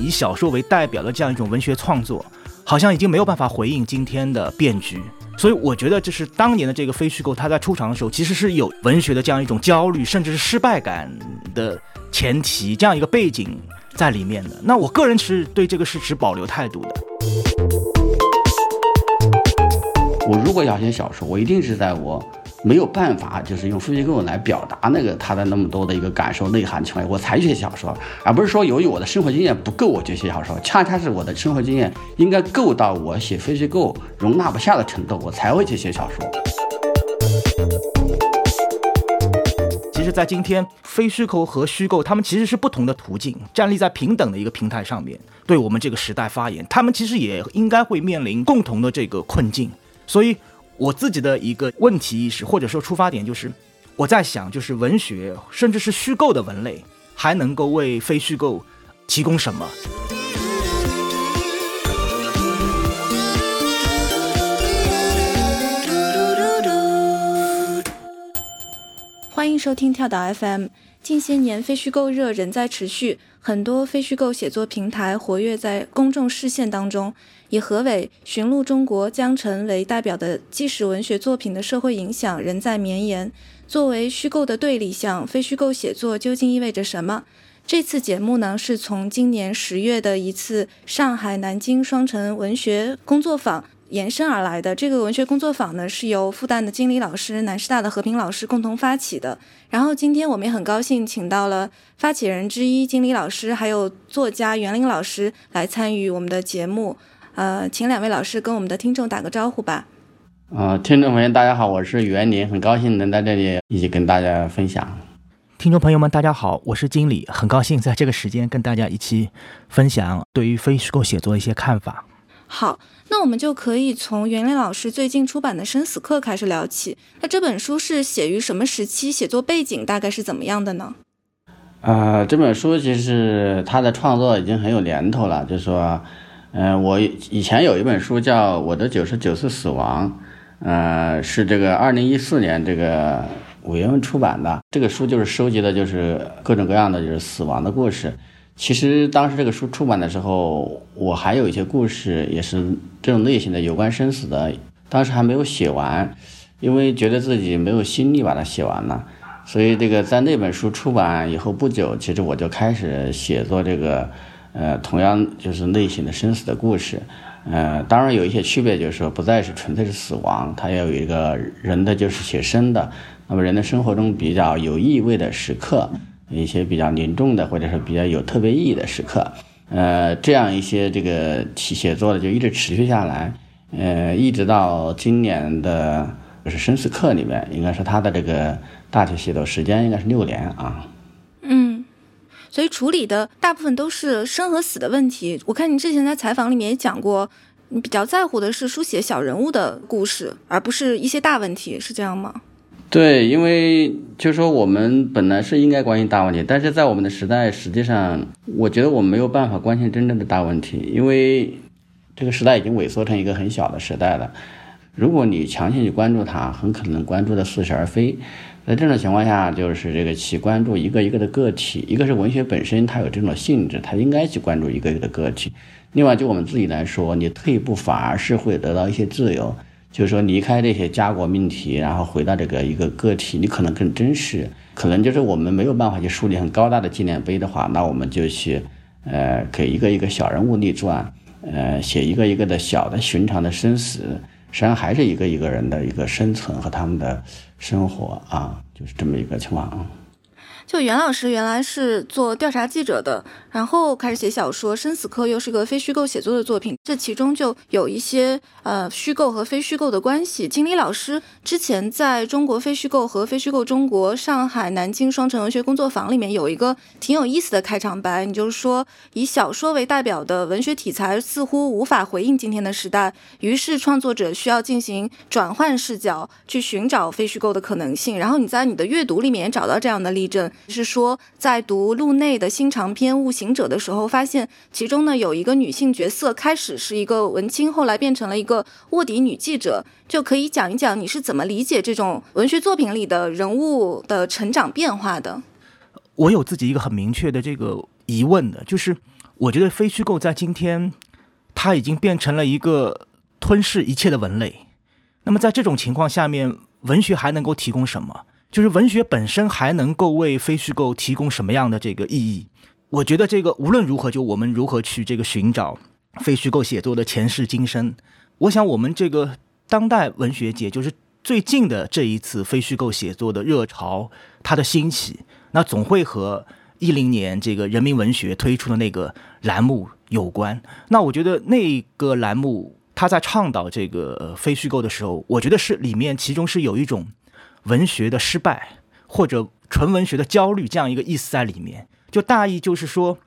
以小说为代表的这样一种文学创作，好像已经没有办法回应今天的变局。所以我觉得，就是当年的这个非虚构，他在出场的时候，其实是有文学的这样一种焦虑，甚至是失败感的前提，这样一个背景在里面的。那我个人是对这个是持保留态度的。我如果要写小说，我一定是在我。没有办法，就是用非虚构来表达那个他的那么多的一个感受内涵情况下，我才写小说，而不是说由于我的生活经验不够，我就写小说。恰恰是我的生活经验应该够到我写非虚构容纳不下的程度，我才会去写小说。其实，在今天，非虚构和虚构，他们其实是不同的途径，站立在平等的一个平台上面，对我们这个时代发言，他们其实也应该会面临共同的这个困境，所以。我自己的一个问题意识，或者说出发点，就是我在想，就是文学，甚至是虚构的文类，还能够为非虚构提供什么？欢迎收听跳岛 FM。近些年，非虚构热仍在持续，很多非虚构写作平台活跃在公众视线当中。以何伟《寻路中国》江城为代表的纪实文学作品的社会影响仍在绵延。作为虚构的对立项，非虚构写作究竟意味着什么？这次节目呢，是从今年十月的一次上海、南京双城文学工作坊。延伸而来的这个文学工作坊呢，是由复旦的金理老师、南师大的和平老师共同发起的。然后今天我们也很高兴请到了发起人之一金理老师，还有作家袁林老师来参与我们的节目。呃，请两位老师跟我们的听众打个招呼吧。啊，听众朋友大家好，我是袁林，很高兴能在这里一起跟大家分享。听众朋友们大家好，我是经理，很高兴在这个时间跟大家一起分享对于非虚构写作的一些看法。好。那我们就可以从袁林老师最近出版的《生死课》开始聊起。那这本书是写于什么时期？写作背景大概是怎么样的呢？啊，这本书其实它的创作已经很有年头了。就是说，嗯，我以前有一本书叫《我的九十九次死亡》，呃，是这个二零一四年这个五月份出版的。这个书就是收集的就是各种各样的就是死亡的故事。其实当时这个书出版的时候，我还有一些故事也是这种类型的，有关生死的。当时还没有写完，因为觉得自己没有心力把它写完了，所以这个在那本书出版以后不久，其实我就开始写作这个，呃，同样就是类型的生死的故事。呃，当然有一些区别，就是说不再是纯粹是死亡，它要有一个人的就是写生的，那么人的生活中比较有意味的时刻。一些比较凝重的，或者是比较有特别意义的时刻，呃，这样一些这个写写作的就一直持续下来，呃，一直到今年的就是生死课里面，应该是他的这个大体写作时间应该是六年啊。嗯，所以处理的大部分都是生和死的问题。我看你之前在采访里面也讲过，你比较在乎的是书写小人物的故事，而不是一些大问题，是这样吗？对，因为就是说，我们本来是应该关心大问题，但是在我们的时代，实际上，我觉得我们没有办法关心真正的大问题，因为这个时代已经萎缩成一个很小的时代了。如果你强行去关注它，很可能关注的似是而非。在这种情况下，就是这个去关注一个一个的个体，一个是文学本身它有这种性质，它应该去关注一个一个的个体。另外，就我们自己来说，你退一步反而是会得到一些自由。就是说，离开这些家国命题，然后回到这个一个个体，你可能更真实。可能就是我们没有办法去树立很高大的纪念碑的话，那我们就去，呃，给一个一个小人物立传，呃，写一个一个的小的寻常的生死，实际上还是一个一个人的一个生存和他们的生活啊，就是这么一个情况。就袁老师原来是做调查记者的，然后开始写小说，《生死课》又是个非虚构写作的作品，这其中就有一些呃虚构和非虚构的关系。金理老师之前在中国非虚构和非虚构中国上海、南京双城文学工作坊里面有一个挺有意思的开场白，你就是说以小说为代表的文学题材似乎无法回应今天的时代，于是创作者需要进行转换视角，去寻找非虚构的可能性。然后你在你的阅读里面找到这样的例证。是说在读路内的新长篇《悟行者》的时候，发现其中呢有一个女性角色，开始是一个文青，后来变成了一个卧底女记者，就可以讲一讲你是怎么理解这种文学作品里的人物的成长变化的。我有自己一个很明确的这个疑问的，就是我觉得非虚构在今天，它已经变成了一个吞噬一切的文类。那么在这种情况下面，文学还能够提供什么？就是文学本身还能够为非虚构提供什么样的这个意义？我觉得这个无论如何，就我们如何去这个寻找非虚构写作的前世今生，我想我们这个当代文学界，就是最近的这一次非虚构写作的热潮，它的兴起，那总会和一零年这个人民文学推出的那个栏目有关。那我觉得那个栏目他在倡导这个非虚构的时候，我觉得是里面其中是有一种。文学的失败，或者纯文学的焦虑，这样一个意思在里面，就大意就是说，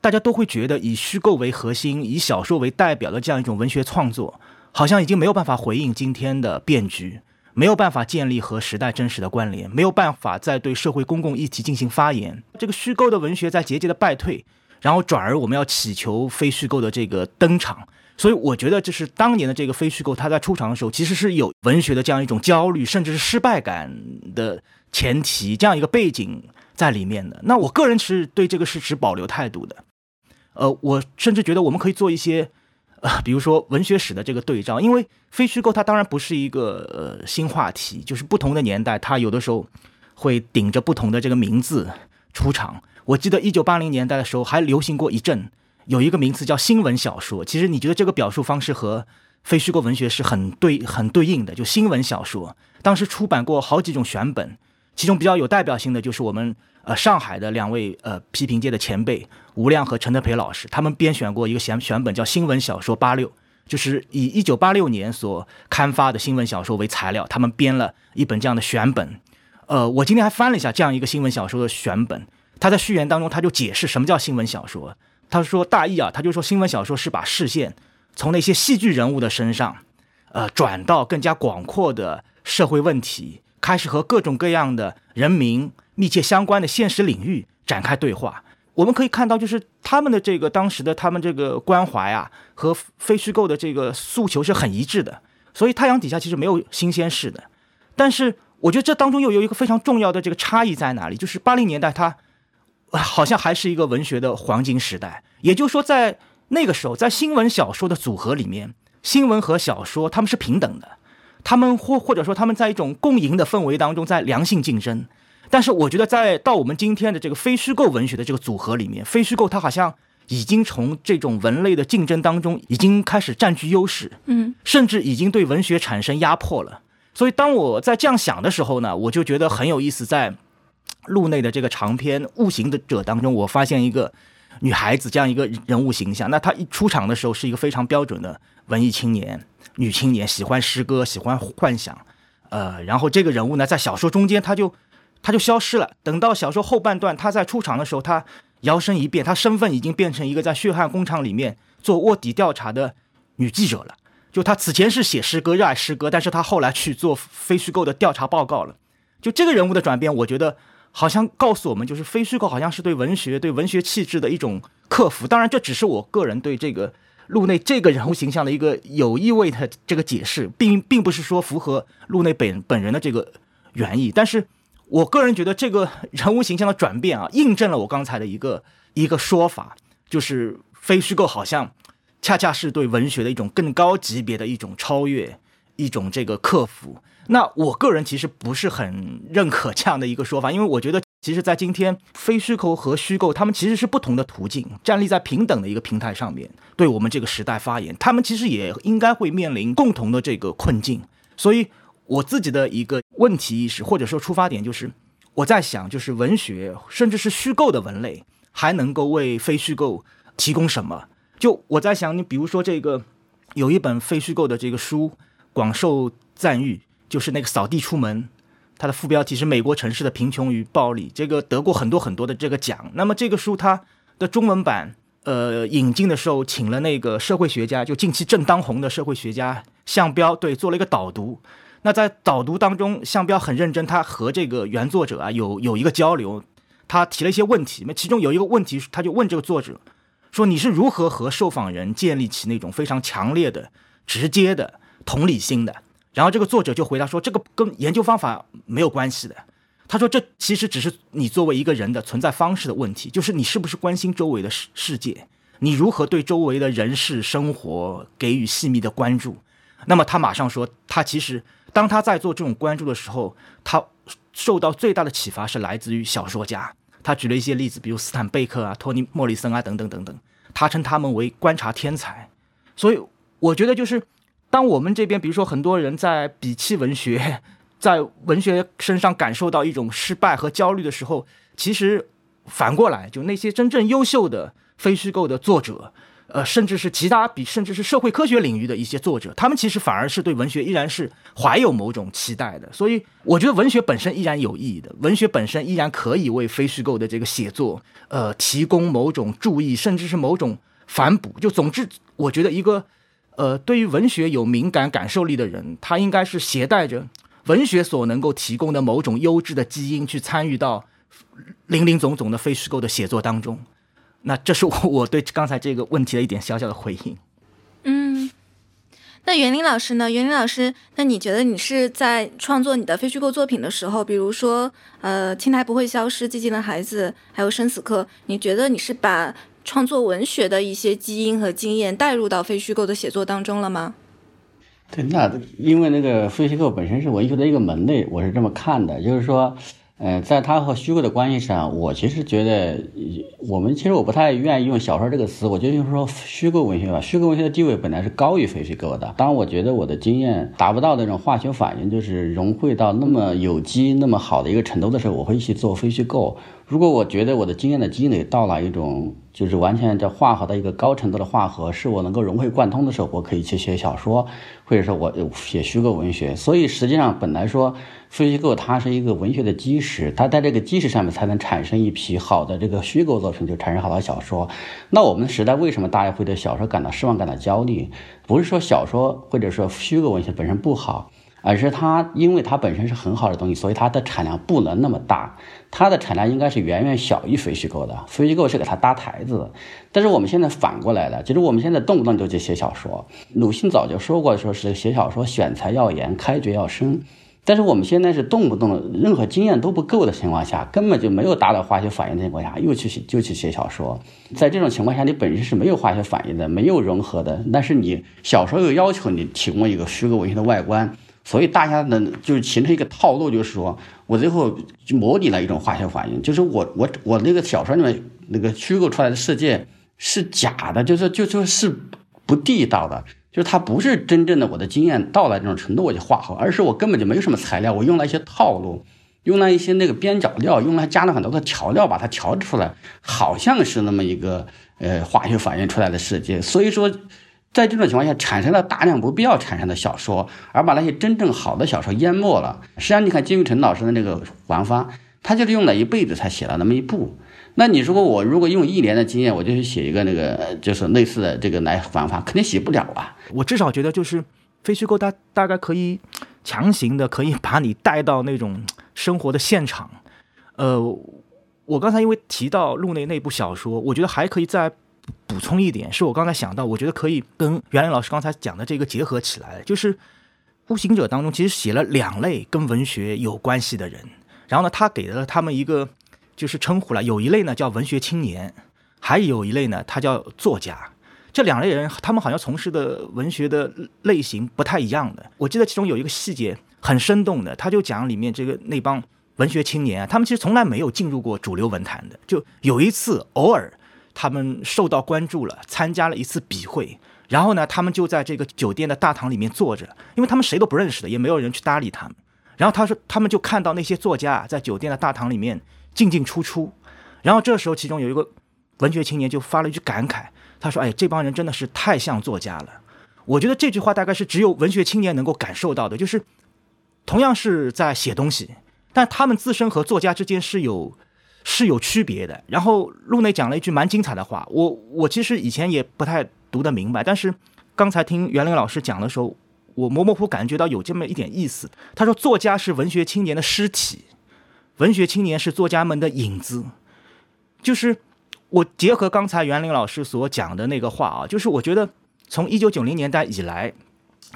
大家都会觉得以虚构为核心，以小说为代表的这样一种文学创作，好像已经没有办法回应今天的变局，没有办法建立和时代真实的关联，没有办法再对社会公共议题进行发言。这个虚构的文学在节节的败退，然后转而我们要祈求非虚构的这个登场。所以我觉得，这是当年的这个非虚构，它在出场的时候，其实是有文学的这样一种焦虑，甚至是失败感的前提，这样一个背景在里面的。那我个人是对这个是持保留态度的。呃，我甚至觉得我们可以做一些，呃，比如说文学史的这个对照，因为非虚构它当然不是一个呃新话题，就是不同的年代，它有的时候会顶着不同的这个名字出场。我记得一九八零年代的时候还流行过一阵。有一个名词叫新闻小说，其实你觉得这个表述方式和非虚构文学是很对、很对应的。就新闻小说，当时出版过好几种选本，其中比较有代表性的就是我们呃上海的两位呃批评界的前辈吴亮和陈德培老师，他们编选过一个选选本叫《新闻小说八六》，就是以一九八六年所刊发的新闻小说为材料，他们编了一本这样的选本。呃，我今天还翻了一下这样一个新闻小说的选本，他在序言当中他就解释什么叫新闻小说。他说大意啊，他就说新闻小说是把视线从那些戏剧人物的身上，呃，转到更加广阔的社会问题，开始和各种各样的人民密切相关的现实领域展开对话。我们可以看到，就是他们的这个当时的他们这个关怀啊，和非虚构的这个诉求是很一致的。所以太阳底下其实没有新鲜事的。但是我觉得这当中又有一个非常重要的这个差异在哪里？就是八零年代他。好像还是一个文学的黄金时代，也就是说，在那个时候，在新闻小说的组合里面，新闻和小说他们是平等的，他们或或者说他们在一种共赢的氛围当中在良性竞争。但是，我觉得在到我们今天的这个非虚构文学的这个组合里面，非虚构它好像已经从这种文类的竞争当中已经开始占据优势，嗯，甚至已经对文学产生压迫了。所以，当我在这样想的时候呢，我就觉得很有意思，在。路内的这个长篇《悟行的者》当中，我发现一个女孩子这样一个人物形象。那她一出场的时候是一个非常标准的文艺青年、女青年，喜欢诗歌，喜欢幻想。呃，然后这个人物呢，在小说中间她就她就消失了。等到小说后半段，她在出场的时候，她摇身一变，她身份已经变成一个在血汗工厂里面做卧底调查的女记者了。就他此前是写诗歌，热爱诗歌，但是他后来去做非虚构的调查报告了。就这个人物的转变，我觉得。好像告诉我们，就是非虚构好像是对文学、对文学气质的一种克服。当然，这只是我个人对这个路内这个人物形象的一个有意味的这个解释，并并不是说符合路内本本人的这个原意。但是我个人觉得，这个人物形象的转变啊，印证了我刚才的一个一个说法，就是非虚构好像恰恰是对文学的一种更高级别的一种超越，一种这个克服。那我个人其实不是很认可这样的一个说法，因为我觉得，其实，在今天，非虚构和虚构，他们其实是不同的途径，站立在平等的一个平台上面，对我们这个时代发言，他们其实也应该会面临共同的这个困境。所以，我自己的一个问题意识或者说出发点就是，我在想，就是文学甚至是虚构的文类，还能够为非虚构提供什么？就我在想，你比如说这个，有一本非虚构的这个书，广受赞誉。就是那个扫地出门，它的副标题是《美国城市的贫穷与暴力》，这个得过很多很多的这个奖。那么这个书它的中文版，呃，引进的时候请了那个社会学家，就近期正当红的社会学家向彪，对，做了一个导读。那在导读当中，向彪很认真，他和这个原作者啊有有一个交流。他提了一些问题，那其中有一个问题，他就问这个作者说：“你是如何和受访人建立起那种非常强烈的、直接的同理心的？”然后这个作者就回答说：“这个跟研究方法没有关系的。”他说：“这其实只是你作为一个人的存在方式的问题，就是你是不是关心周围的世世界，你如何对周围的人事生活给予细密的关注。”那么他马上说：“他其实当他在做这种关注的时候，他。”受到最大的启发是来自于小说家，他举了一些例子，比如斯坦贝克啊、托尼莫里森啊等等等等，他称他们为观察天才。所以我觉得，就是当我们这边，比如说很多人在鄙弃文学，在文学身上感受到一种失败和焦虑的时候，其实反过来，就那些真正优秀的非虚构的作者。呃，甚至是其他比甚至是社会科学领域的一些作者，他们其实反而是对文学依然是怀有某种期待的。所以，我觉得文学本身依然有意义的，文学本身依然可以为非虚构的这个写作，呃，提供某种注意，甚至是某种反哺。就总之，我觉得一个呃，对于文学有敏感感受力的人，他应该是携带着文学所能够提供的某种优质的基因，去参与到林林总总的非虚构的写作当中。那这是我我对刚才这个问题的一点小小的回应。嗯，那袁林老师呢？袁林老师，那你觉得你是在创作你的非虚构作品的时候，比如说呃《青苔不会消失》《寂静的孩子》还有《生死课》，你觉得你是把创作文学的一些基因和经验带入到非虚构的写作当中了吗？对，那因为那个非虚构本身是文学的一个门类，我是这么看的，就是说。呃，在它和虚构的关系上，我其实觉得，我们其实我不太愿意用小说这个词，我觉得就是说虚构文学吧。虚构文学的地位本来是高于非虚构的。当我觉得我的经验达不到那种化学反应，就是融汇到那么有机、那么好的一个程度的时候，我会去做非虚构。如果我觉得我的经验的积累到了一种就是完全在化合的一个高程度的化合，是我能够融会贯通的时候，我可以去写小说，或者说我写虚构文学。所以实际上本来说非虚构它是一个文学的基石，它在这个基石上面才能产生一批好的这个虚构作品，就产生好的小说。那我们时代为什么大家会对小说感到失望、感到焦虑？不是说小说或者说虚构文学本身不好。而是它，因为它本身是很好的东西，所以它的产量不能那么大，它的产量应该是远远小于非虚构的。非虚构是给它搭台子，但是我们现在反过来了，就是我们现在动不动就去写小说。鲁迅早就说过，说是写小说选材要严，开掘要深。但是我们现在是动不动任何经验都不够的情况下，根本就没有达到化学反应的情况下，又去写就去写小说。在这种情况下，你本身是没有化学反应的，没有融合的，但是你小说又要求你提供一个虚构文学的外观。所以大家呢，就是形成一个套路，就是说我最后模拟了一种化学反应，就是我我我那个小说里面那个虚构出来的世界是假的，就是就就是不地道的，就是它不是真正的我的经验到了这种程度我就画好，而是我根本就没有什么材料，我用了一些套路，用了一些那个边角料，用来加了很多的调料，把它调出来，好像是那么一个呃化学反应出来的世界，所以说。在这种情况下，产生了大量不必要产生的小说，而把那些真正好的小说淹没了。实际上，你看金玉成老师的那个玩法，他就是用了一辈子才写了那么一部。那你如果我如果用一年的经验，我就去写一个那个就是类似的这个来玩法，肯定写不了啊。我至少觉得，就是非虚构，它大概可以强行的可以把你带到那种生活的现场。呃，我刚才因为提到路内那部小说，我觉得还可以在。补充一点，是我刚才想到，我觉得可以跟袁林老师刚才讲的这个结合起来。就是《步行者》当中，其实写了两类跟文学有关系的人，然后呢，他给了他们一个就是称呼了，有一类呢叫文学青年，还有一类呢他叫作家。这两类人，他们好像从事的文学的类型不太一样的。我记得其中有一个细节很生动的，他就讲里面这个那帮文学青年啊，他们其实从来没有进入过主流文坛的，就有一次偶尔。他们受到关注了，参加了一次笔会，然后呢，他们就在这个酒店的大堂里面坐着，因为他们谁都不认识的，也没有人去搭理他们。然后他说，他们就看到那些作家在酒店的大堂里面进进出出。然后这时候，其中有一个文学青年就发了一句感慨，他说：“哎，这帮人真的是太像作家了。”我觉得这句话大概是只有文学青年能够感受到的，就是同样是在写东西，但他们自身和作家之间是有。是有区别的。然后路内讲了一句蛮精彩的话，我我其实以前也不太读得明白，但是刚才听袁林老师讲的时候，我模模糊感觉到有这么一点意思。他说，作家是文学青年的尸体，文学青年是作家们的影子，就是我结合刚才袁林老师所讲的那个话啊，就是我觉得从一九九零年代以来，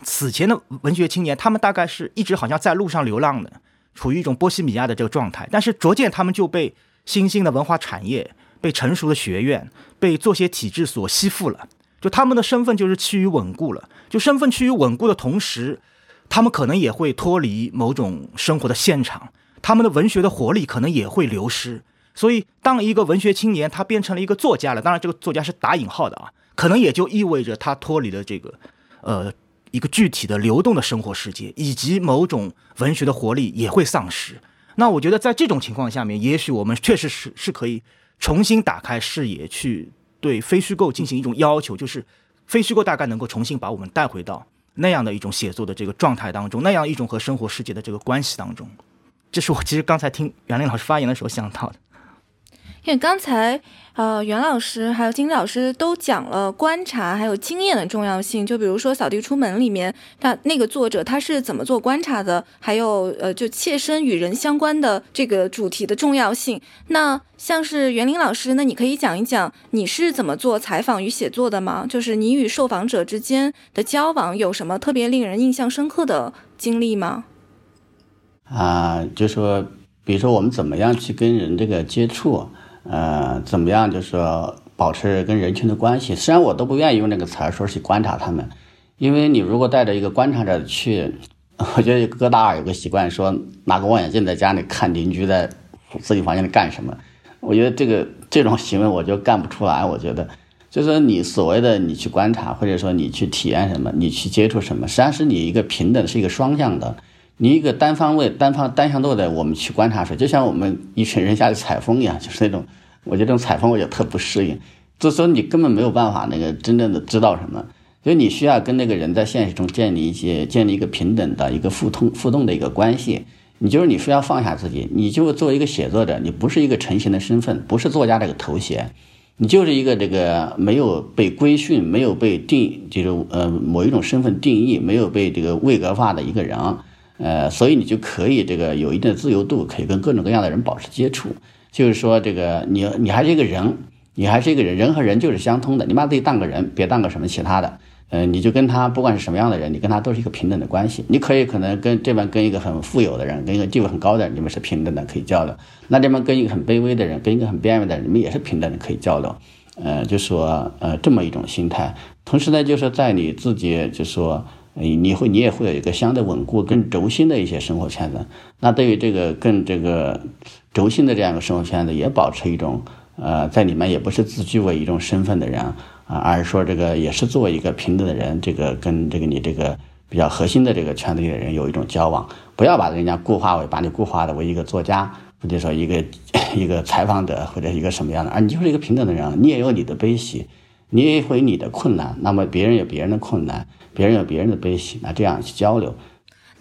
此前的文学青年，他们大概是一直好像在路上流浪的，处于一种波西米亚的这个状态，但是逐渐他们就被新兴的文化产业、被成熟的学院、被作协体制所吸附了，就他们的身份就是趋于稳固了，就身份趋于稳固的同时，他们可能也会脱离某种生活的现场。他们的文学的活力可能也会流失，所以当一个文学青年他变成了一个作家了，当然这个作家是打引号的啊，可能也就意味着他脱离了这个，呃，一个具体的流动的生活世界，以及某种文学的活力也会丧失。那我觉得在这种情况下面，也许我们确实是是可以重新打开视野，去对非虚构进行一种要求，就是非虚构大概能够重新把我们带回到那样的一种写作的这个状态当中，那样一种和生活世界的这个关系当中。这是我其实刚才听袁林老师发言的时候想到的，因为刚才呃袁老师还有金老师都讲了观察还有经验的重要性，就比如说《扫地出门》里面，他那个作者他是怎么做观察的，还有呃就切身与人相关的这个主题的重要性。那像是袁林老师，那你可以讲一讲你是怎么做采访与写作的吗？就是你与受访者之间的交往有什么特别令人印象深刻的经历吗？啊，就说，比如说我们怎么样去跟人这个接触，呃，怎么样就是说保持跟人群的关系。虽然我都不愿意用那个词儿说去观察他们，因为你如果带着一个观察者去，我觉得哥大二有个习惯说拿个望远镜在家里看邻居在自己房间里干什么，我觉得这个这种行为我就干不出来。我觉得，就是说你所谓的你去观察，或者说你去体验什么，你去接触什么，实际上是你一个平等，是一个双向的。你一个单方位、单方单向度的，我们去观察时，就像我们一群人下去采风一样，就是那种，我觉得这种采风我也特不适应。就说你根本没有办法那个真正的知道什么，所以你需要跟那个人在现实中建立一些、建立一个平等的一个互通、互动的一个关系。你就是你非要放下自己，你就作为一个写作者，你不是一个成型的身份，不是作家这个头衔，你就是一个这个没有被规训、没有被定，就是呃某一种身份定义、没有被这个位格化的一个人。呃，所以你就可以这个有一定的自由度，可以跟各种各样的人保持接触。就是说，这个你你还是一个人，你还是一个人，人和人就是相通的。你把自己当个人，别当个什么其他的。呃，你就跟他不管是什么样的人，你跟他都是一个平等的关系。你可以可能跟这边跟一个很富有的人，跟一个地位很高的人，你们是平等的，可以交流。那这边跟一个很卑微的人，跟一个很边缘的人，你们也是平等的，可以交流。呃，就说呃这么一种心态。同时呢，就是在你自己就说。你你会你也会有一个相对稳固、更轴心的一些生活圈子。那对于这个更这个轴心的这样一个生活圈子，也保持一种呃，在里面也不是自居为一种身份的人啊，而是说这个也是作为一个平等的人，这个跟这个你这个比较核心的这个圈子里的人有一种交往。不要把人家固化为把你固化的为一个作家，或者说一个 一个采访者或者一个什么样的，而你就是一个平等的人，你也有你的悲喜，你也会有你的困难，那么别人有别人的困难。别人有别人的悲喜，那这样去交流，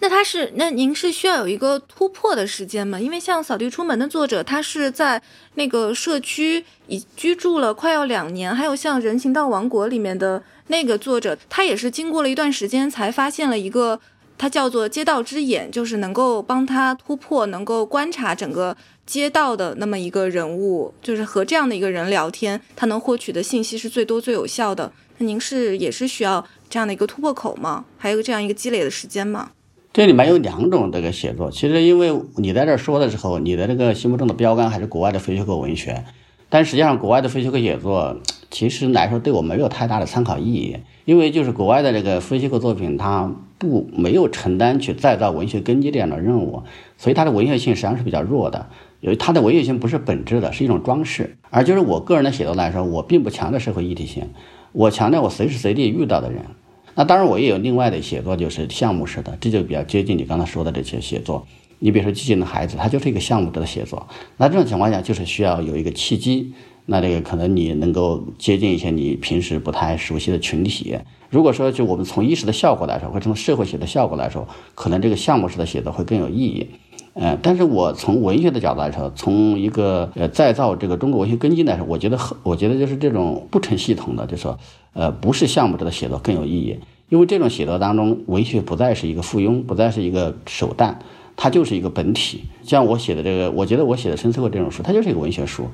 那他是那您是需要有一个突破的时间吗？因为像《扫地出门》的作者，他是在那个社区已居住了快要两年，还有像《人行道王国》里面的那个作者，他也是经过了一段时间才发现了一个，他叫做街道之眼，就是能够帮他突破，能够观察整个街道的那么一个人物，就是和这样的一个人聊天，他能获取的信息是最多最有效的。那您是也是需要。这样的一个突破口吗？还有这样一个积累的时间吗？这里面有两种这个写作。其实，因为你在这说的时候，你的这个心目中的标杆还是国外的非虚构文学，但实际上，国外的非虚构写作其实来说对我没有太大的参考意义。因为就是国外的这个非虚构作品，它不没有承担去再造文学根基这样的任务，所以它的文学性实际上是比较弱的。因为它的文学性不是本质的，是一种装饰。而就是我个人的写作来说，我并不强调社会议题性，我强调我随时随地遇到的人。那当然，我也有另外的写作，就是项目式的，这就比较接近你刚才说的这些写作。你比如说《寂静的孩子》，它就是一个项目式的写作。那这种情况下，就是需要有一个契机。那这个可能你能够接近一些你平时不太熟悉的群体。如果说就我们从意识的效果来说，或者从社会学的效果来说，可能这个项目式的写作会更有意义。嗯，但是我从文学的角度来说，从一个呃再造这个中国文学根基来说，我觉得很，我觉得就是这种不成系统的，就说呃不是项目制的写作更有意义，因为这种写作当中，文学不再是一个附庸，不再是一个手段，它就是一个本体。像我写的这个，我觉得我写的《深思过》这种书，它就是一个文学书，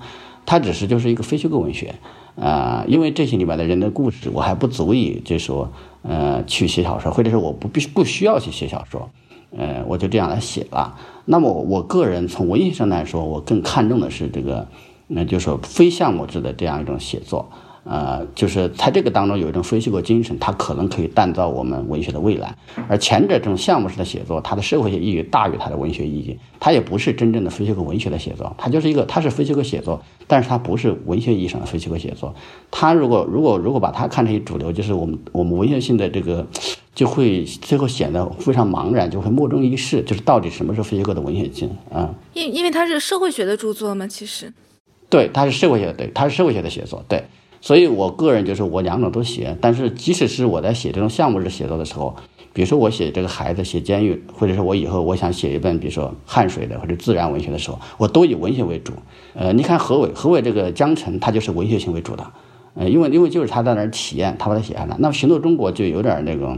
它只是就是一个非虚构文学啊。因为这些里面的人的故事，我还不足以就是说呃去写小说，或者是我不必不需要去写小说，呃，我就这样来写了。那么我个人从文学上来说，我更看重的是这个，那就是非项目制的这样一种写作。呃，就是在这个当中有一种非虚构精神，它可能可以锻造我们文学的未来。而前者这种项目式的写作，它的社会学意义大于它的文学意义，它也不是真正的非虚构文学的写作，它就是一个，它是非虚构写作，但是它不是文学意义上的非虚构写作。它如果如果如果把它看成一主流，就是我们我们文学性的这个，就会最后显得非常茫然，就会莫衷一是，就是到底什么是非虚构的文学性啊？因因为它是社会学的著作嘛，其实，对，它是社会学的，对，它是社会学的写作，对。所以，我个人就是我两种都写，但是即使是我在写这种项目式写作的时候，比如说我写这个孩子，写监狱，或者是我以后我想写一本，比如说汉水的或者自然文学的时候，我都以文学为主。呃，你看何伟，何伟这个江城，他就是文学性为主的，呃，因为因为就是他在那儿体验，他把它写下来。那么行走中国就有点那种，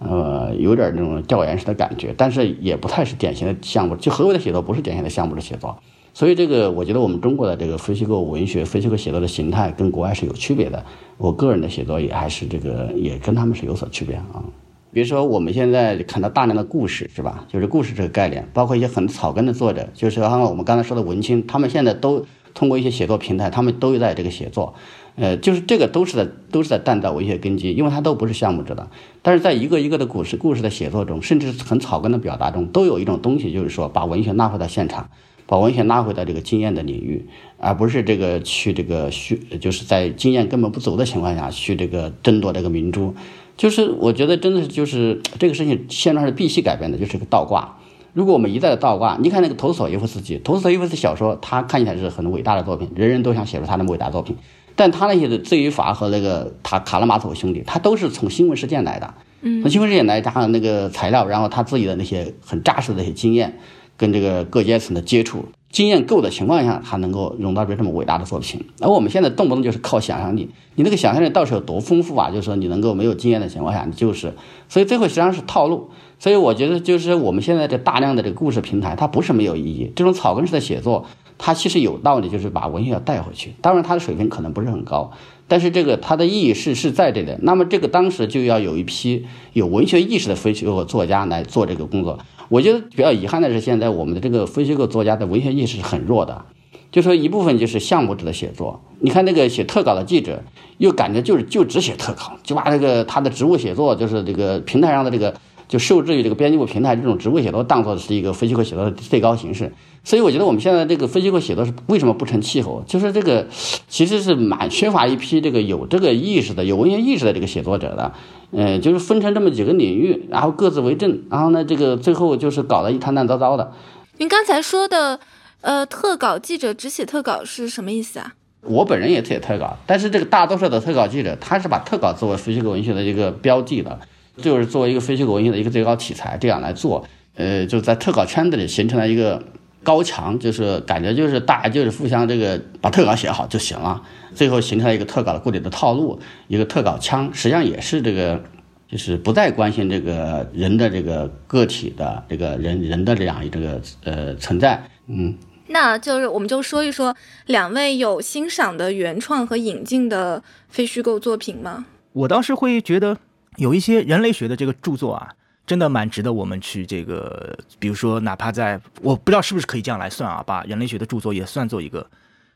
呃，有点那种调研式的感觉，但是也不太是典型的项目。就何伟的写作不是典型的项目的写作。所以，这个我觉得我们中国的这个非虚构文学、非虚构写作的形态跟国外是有区别的。我个人的写作也还是这个，也跟他们是有所区别啊。比如说，我们现在看到大量的故事，是吧？就是故事这个概念，包括一些很草根的作者，就是刚刚我们刚才说的文青，他们现在都通过一些写作平台，他们都在这个写作。呃，就是这个都是在都是在锻造文学根基，因为它都不是项目制的。但是在一个一个的故事故事的写作中，甚至很草根的表达中，都有一种东西，就是说把文学拉回到现场。把文学拉回到这个经验的领域，而不是这个去这个虚，就是在经验根本不足的情况下去这个争夺这个明珠。就是我觉得真的是就是这个事情现状是必须改变的，就是个倒挂。如果我们一再的倒挂，你看那个陀思妥耶夫斯基，陀思妥耶夫斯基小说，他看起来是很伟大的作品，人人都想写出他的伟大作品。但他那些的罪与罚和那个他卡拉马佐夫兄弟，他都是从新闻事件来的，从新闻事件来加上那个材料，然后他自己的那些很扎实的一些经验。跟这个各阶层的接触经验够的情况下，他能够融到出这么伟大的作品。而我们现在动不动就是靠想象力，你那个想象力到时候多丰富啊！就是说你能够没有经验的情况下，你就是，所以最后实际上是套路。所以我觉得就是我们现在这大量的这个故事平台，它不是没有意义。这种草根式的写作，它其实有道理，就是把文学要带回去。当然它的水平可能不是很高，但是这个它的意义是是在这的。那么这个当时就要有一批有文学意识的非虚构作家来做这个工作。我觉得比较遗憾的是，现在我们的这个非虚构作家的文学意识是很弱的，就说一部分就是项目制的写作。你看那个写特稿的记者，又感觉就是就只写特稿，就把这个他的职务写作，就是这个平台上的这个就受制于这个编辑部平台这种职务写作，当做是一个非虚构写作的最高形式。所以我觉得我们现在这个非虚构写作是为什么不成气候？就是这个其实是蛮缺乏一批这个有这个意识的、有文学意识的这个写作者的。呃，就是分成这么几个领域，然后各自为政，然后呢，这个最后就是搞得一团乱糟糟的。您刚才说的，呃，特稿记者只写特稿是什么意思啊？我本人也写特稿，但是这个大多数的特稿记者，他是把特稿作为非虚构文学的一个标记的，就是作为一个非虚构文学的一个最高题材这样来做。呃，就在特稿圈子里形成了一个。高墙就是感觉就是大家就是互相这个把特稿写好就行了，最后形成了一个特稿的固定的套路，一个特稿腔，实际上也是这个就是不再关心这个人的这个个体的这个人人的这样一这个呃存在，嗯，那就是我们就说一说两位有欣赏的原创和引进的非虚构作品吗？我倒是会觉得有一些人类学的这个著作啊。真的蛮值得我们去这个，比如说，哪怕在我不知道是不是可以这样来算啊，把人类学的著作也算作一个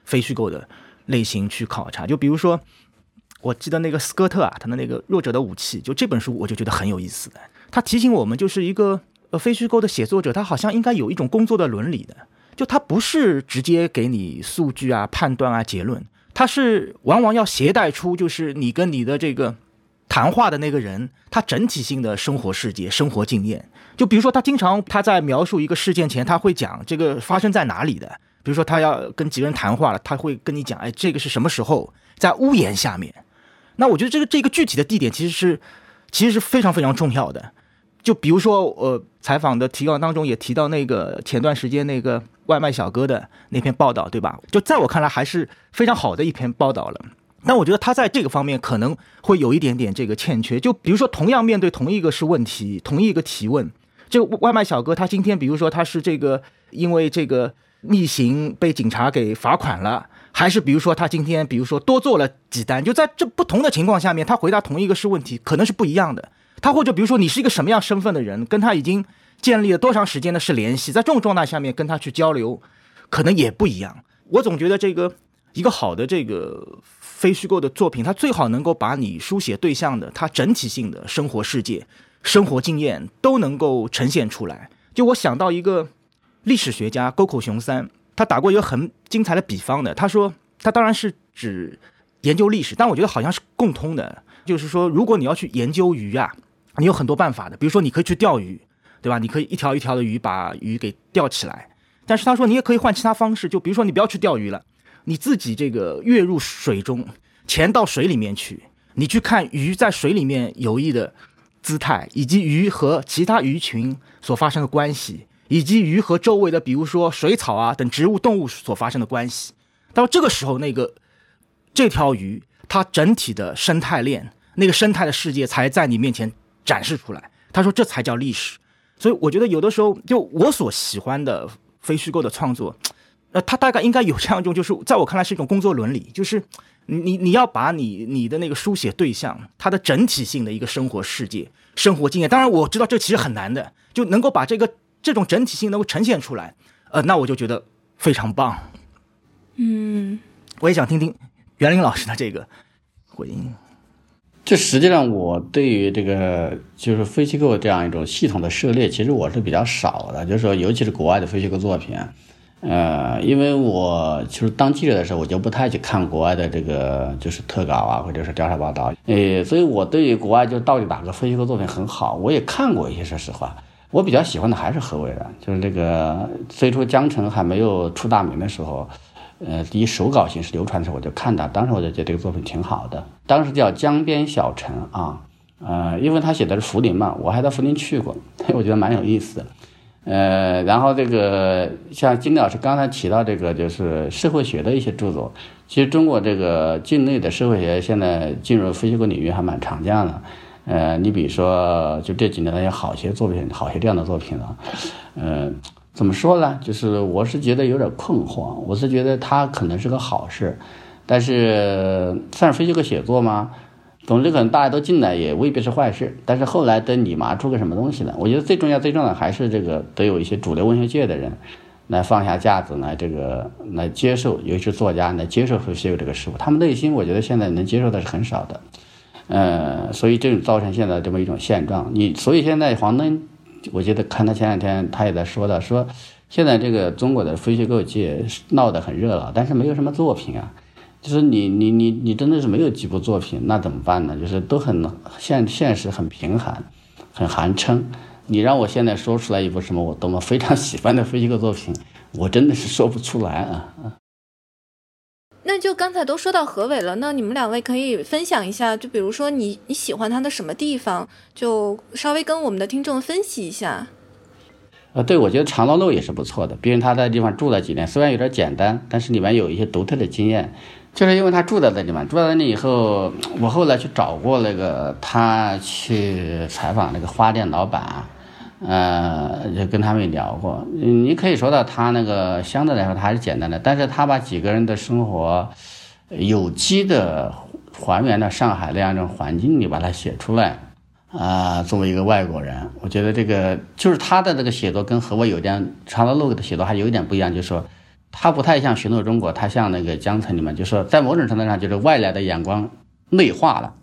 非虚构的类型去考察。就比如说，我记得那个斯科特啊，他的那个《弱者的武器》，就这本书我就觉得很有意思的。他提醒我们，就是一个呃非虚构的写作者，他好像应该有一种工作的伦理的，就他不是直接给你数据啊、判断啊、结论，他是往往要携带出就是你跟你的这个。谈话的那个人，他整体性的生活世界、生活经验，就比如说，他经常他在描述一个事件前，他会讲这个发生在哪里的。比如说，他要跟几个人谈话了，他会跟你讲，哎，这个是什么时候，在屋檐下面。那我觉得这个这个具体的地点其实是其实是非常非常重要的。就比如说，呃，采访的提纲当中也提到那个前段时间那个外卖小哥的那篇报道，对吧？就在我看来，还是非常好的一篇报道了。但我觉得他在这个方面可能会有一点点这个欠缺。就比如说，同样面对同一个是问题，同一个提问，这个外卖小哥他今天比如说他是这个因为这个逆行被警察给罚款了，还是比如说他今天比如说多做了几单，就在这不同的情况下面，他回答同一个是问题可能是不一样的。他或者比如说你是一个什么样身份的人，跟他已经建立了多长时间的是联系，在这种状态下面跟他去交流，可能也不一样。我总觉得这个一个好的这个非虚构的作品，它最好能够把你书写对象的他整体性的生活世界、生活经验都能够呈现出来。就我想到一个历史学家沟口雄三，他打过一个很精彩的比方的，他说他当然是指研究历史，但我觉得好像是共通的，就是说如果你要去研究鱼啊。你有很多办法的，比如说你可以去钓鱼，对吧？你可以一条一条的鱼把鱼给钓起来。但是他说你也可以换其他方式，就比如说你不要去钓鱼了，你自己这个跃入水中，潜到水里面去，你去看鱼在水里面游弋的姿态，以及鱼和其他鱼群所发生的关系，以及鱼和周围的比如说水草啊等植物动物所发生的关系。到这个时候，那个这条鱼它整体的生态链，那个生态的世界才在你面前。展示出来，他说这才叫历史，所以我觉得有的时候，就我所喜欢的非虚构的创作，呃，他大概应该有这样一种，就是在我看来是一种工作伦理，就是你你要把你你的那个书写对象，他的整体性的一个生活世界、生活经验，当然我知道这其实很难的，就能够把这个这种整体性能够呈现出来，呃，那我就觉得非常棒。嗯，我也想听听袁林老师的这个回应。这实际上，我对于这个就是非虚构这样一种系统的涉猎，其实我是比较少的。就是说，尤其是国外的非虚构作品，呃，因为我就是当记者的时候，我就不太去看国外的这个就是特稿啊，或者是调查报道。呃，所以我对于国外就到底哪个非虚构作品很好，我也看过一些。说实话，我比较喜欢的还是何伟的，就是这个最初江城还没有出大名的时候。呃，第一手稿形式流传的时候，我就看到，当时我就觉得这个作品挺好的。当时叫江边小城啊，呃，因为他写的是涪陵嘛，我还在涪陵去过，我觉得蛮有意思的。呃，然后这个像金老师刚才提到这个，就是社会学的一些著作，其实中国这个境内的社会学现在进入非虚构领域还蛮常见的。呃，你比如说，就这几年有好些作品，好些这样的作品了，呃。怎么说呢？就是我是觉得有点困惑。我是觉得它可能是个好事，但是算是非虚构写作吗？总之可能大家都进来也未必是坏事。但是后来等你麻出个什么东西呢，我觉得最重要、最重要的还是这个得有一些主流文学界的人来放下架子，来这个来接受，尤其是作家来接受非虚构这个事物。他们内心我觉得现在能接受的是很少的，呃，所以这种造成现在这么一种现状。你所以现在黄灯。我记得看他前两天，他也在说的，说现在这个中国的非虚构界闹得很热闹，但是没有什么作品啊。就是你你你你真的是没有几部作品，那怎么办呢？就是都很现现实很贫寒，很寒碜。你让我现在说出来一部什么我多么非常喜欢的非虚构作品，我真的是说不出来啊啊。那就刚才都说到何伟了，那你们两位可以分享一下，就比如说你你喜欢他的什么地方，就稍微跟我们的听众分析一下。呃，对，我觉得长乐路也是不错的，毕竟他在地方住了几年，虽然有点简单，但是里面有一些独特的经验。就是因为他住在那里嘛，住在那里以后，我后来去找过那个他去采访那个花店老板。呃，就跟他们聊过，你可以说到他那个相对来说他还是简单的，但是他把几个人的生活有机的还原到上海那样一种环境里，把它写出来。啊，作为一个外国人，我觉得这个就是他的这个写作跟和我有点《长乐路》的写作还有一点不一样，就是说他不太像《巡逻中国》，他像那个江城里面，就是说在某种程度上就是外来的眼光内化了，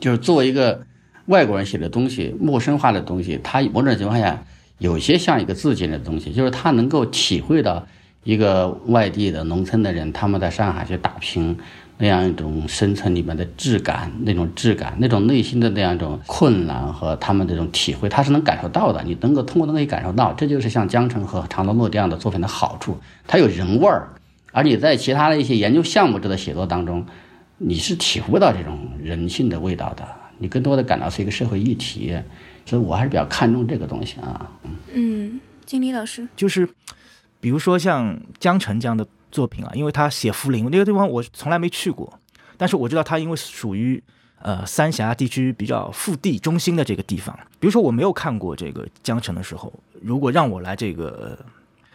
就是作为一个。外国人写的东西，陌生化的东西，他某种情况下有些像一个自己的东西，就是他能够体会到一个外地的农村的人，他们在上海去打拼那样一种深层里面的质感，那种质感，那种内心的那样一种困难和他们这种体会，他是能感受到的。你能够通过那个感受到，这就是像江城和长乐路这样的作品的好处，它有人味儿，而你在其他的一些研究项目者的写作当中，你是体会不到这种人性的味道的。你更多的感到是一个社会议题，所以我还是比较看重这个东西啊。嗯，经理老师就是，比如说像江城这样的作品啊，因为他写涪陵那个地方，我从来没去过，但是我知道他因为属于呃三峡地区比较腹地中心的这个地方。比如说我没有看过这个江城的时候，如果让我来这个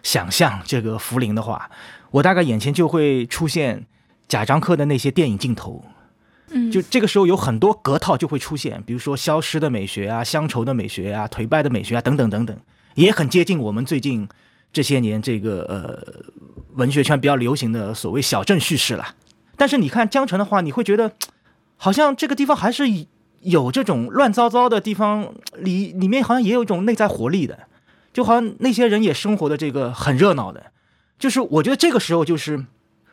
想象这个涪陵的话，我大概眼前就会出现贾樟柯的那些电影镜头。嗯，就这个时候有很多格套就会出现，比如说消失的美学啊、乡愁的美学啊、颓败的美学啊等等等等，也很接近我们最近这些年这个呃文学圈比较流行的所谓小镇叙事了。但是你看江城的话，你会觉得好像这个地方还是有这种乱糟糟的地方，里里面好像也有一种内在活力的，就好像那些人也生活的这个很热闹的。就是我觉得这个时候就是。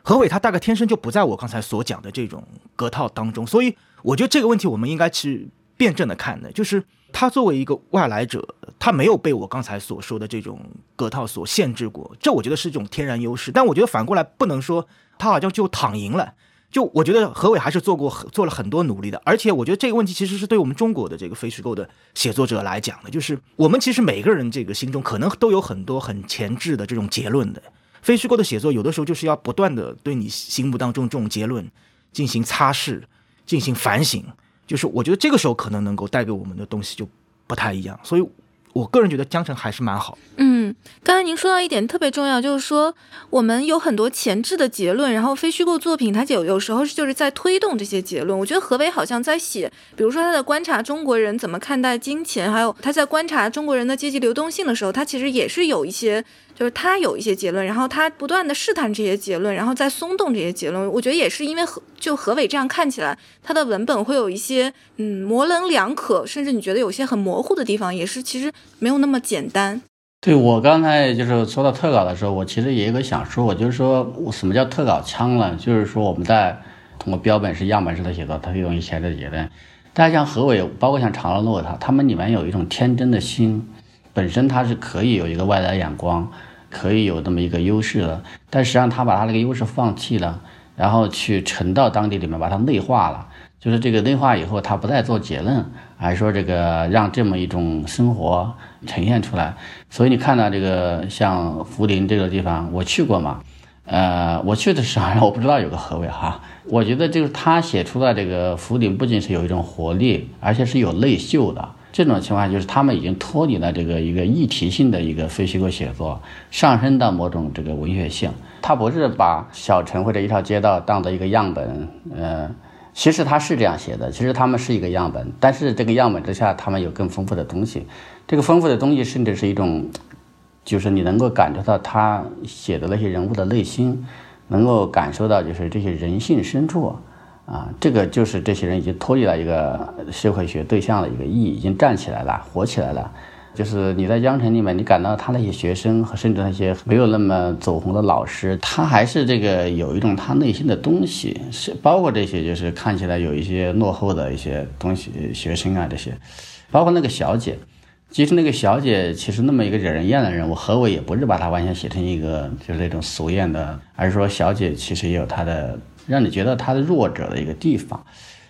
何伟他大概天生就不在我刚才所讲的这种格套当中，所以我觉得这个问题我们应该去辩证的看的，就是他作为一个外来者，他没有被我刚才所说的这种格套所限制过，这我觉得是一种天然优势。但我觉得反过来不能说他好像就躺赢了，就我觉得何伟还是做过做了很多努力的，而且我觉得这个问题其实是对我们中国的这个非虚构的写作者来讲的，就是我们其实每个人这个心中可能都有很多很前置的这种结论的。非虚构的写作，有的时候就是要不断的对你心目当中这种结论进行擦拭、进行反省，就是我觉得这个时候可能能够带给我们的东西就不太一样，所以。我个人觉得江城还是蛮好。嗯，刚才您说到一点特别重要，就是说我们有很多前置的结论，然后非虚构作品它有有时候就是在推动这些结论。我觉得何伟好像在写，比如说他在观察中国人怎么看待金钱，还有他在观察中国人的阶级流动性的时候，他其实也是有一些，就是他有一些结论，然后他不断的试探这些结论，然后再松动这些结论。我觉得也是因为何就何伟这样看起来，他的文本会有一些嗯模棱两可，甚至你觉得有些很模糊的地方，也是其实。没有那么简单。对我刚才就是说到特稿的时候，我其实也有个想说，我就是说我什么叫特稿腔了？就是说我们在通过标本式、样本式的写作，它这种前置结论。大家像何伟，包括像长乐诺他，他们里面有一种天真的心，本身他是可以有一个外来眼光，可以有这么一个优势的。但实际上他把他那个优势放弃了，然后去沉到当地里面，把它内化了。就是这个内化以后，他不再做结论，而说这个让这么一种生活呈现出来。所以你看到这个像涪陵这个地方，我去过嘛？呃，我去的时候我不知道有个河尾哈。我觉得就是他写出了这个涪陵，不仅是有一种活力，而且是有内秀的。这种情况就是他们已经脱离了这个一个议题性的一个非虚构写作，上升到某种这个文学性。他不是把小城或者一条街道当做一个样本，呃。其实他是这样写的，其实他们是一个样本，但是这个样本之下，他们有更丰富的东西。这个丰富的东西，甚至是一种，就是你能够感受到他写的那些人物的内心，能够感受到就是这些人性深处，啊，这个就是这些人已经脱离了一个社会学对象的一个意义，已经站起来了，活起来了。就是你在江城里面，你感到他那些学生和甚至那些没有那么走红的老师，他还是这个有一种他内心的东西，是包括这些就是看起来有一些落后的一些东西学生啊这些，包括那个小姐，其实那个小姐其实那么一个惹人厌的人我，何伟也不是把她完全写成一个就是那种俗艳的，而是说小姐其实也有她的让你觉得他的弱者的一个地方。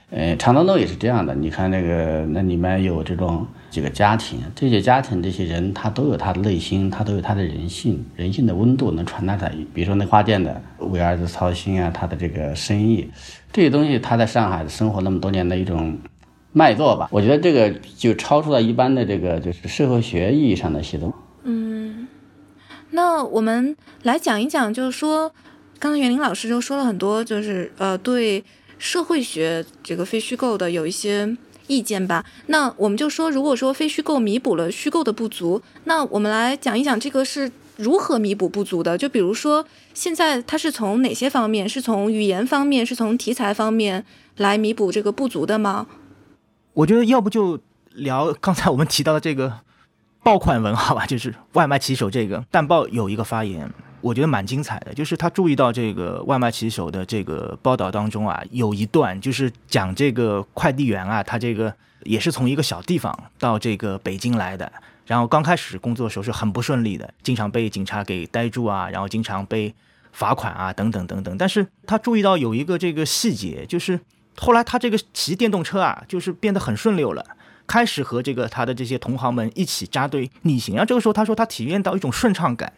呃，长灯路也是这样的。你看那个，那里面有这种几个家庭，这些家庭这些人，他都有他的内心，他都有他的人性，人性的温度能传达出来。比如说那花店的为儿子操心啊，他的这个生意，这些东西他在上海生活那么多年的一种脉络吧。我觉得这个就超出了一般的这个就是社会学意义上的写作。嗯，那我们来讲一讲，就是说，刚才袁林老师就说了很多，就是呃对。社会学这个非虚构的有一些意见吧，那我们就说，如果说非虚构弥补了虚构的不足，那我们来讲一讲这个是如何弥补不足的。就比如说，现在它是从哪些方面？是从语言方面，是从题材方面来弥补这个不足的吗？我觉得要不就聊刚才我们提到的这个爆款文，好吧，就是外卖骑手这个淡报有一个发言。我觉得蛮精彩的，就是他注意到这个外卖骑手的这个报道当中啊，有一段就是讲这个快递员啊，他这个也是从一个小地方到这个北京来的，然后刚开始工作的时候是很不顺利的，经常被警察给逮住啊，然后经常被罚款啊，等等等等。但是他注意到有一个这个细节，就是后来他这个骑电动车啊，就是变得很顺溜了，开始和这个他的这些同行们一起扎堆逆行。然后这个时候他说他体验到一种顺畅感，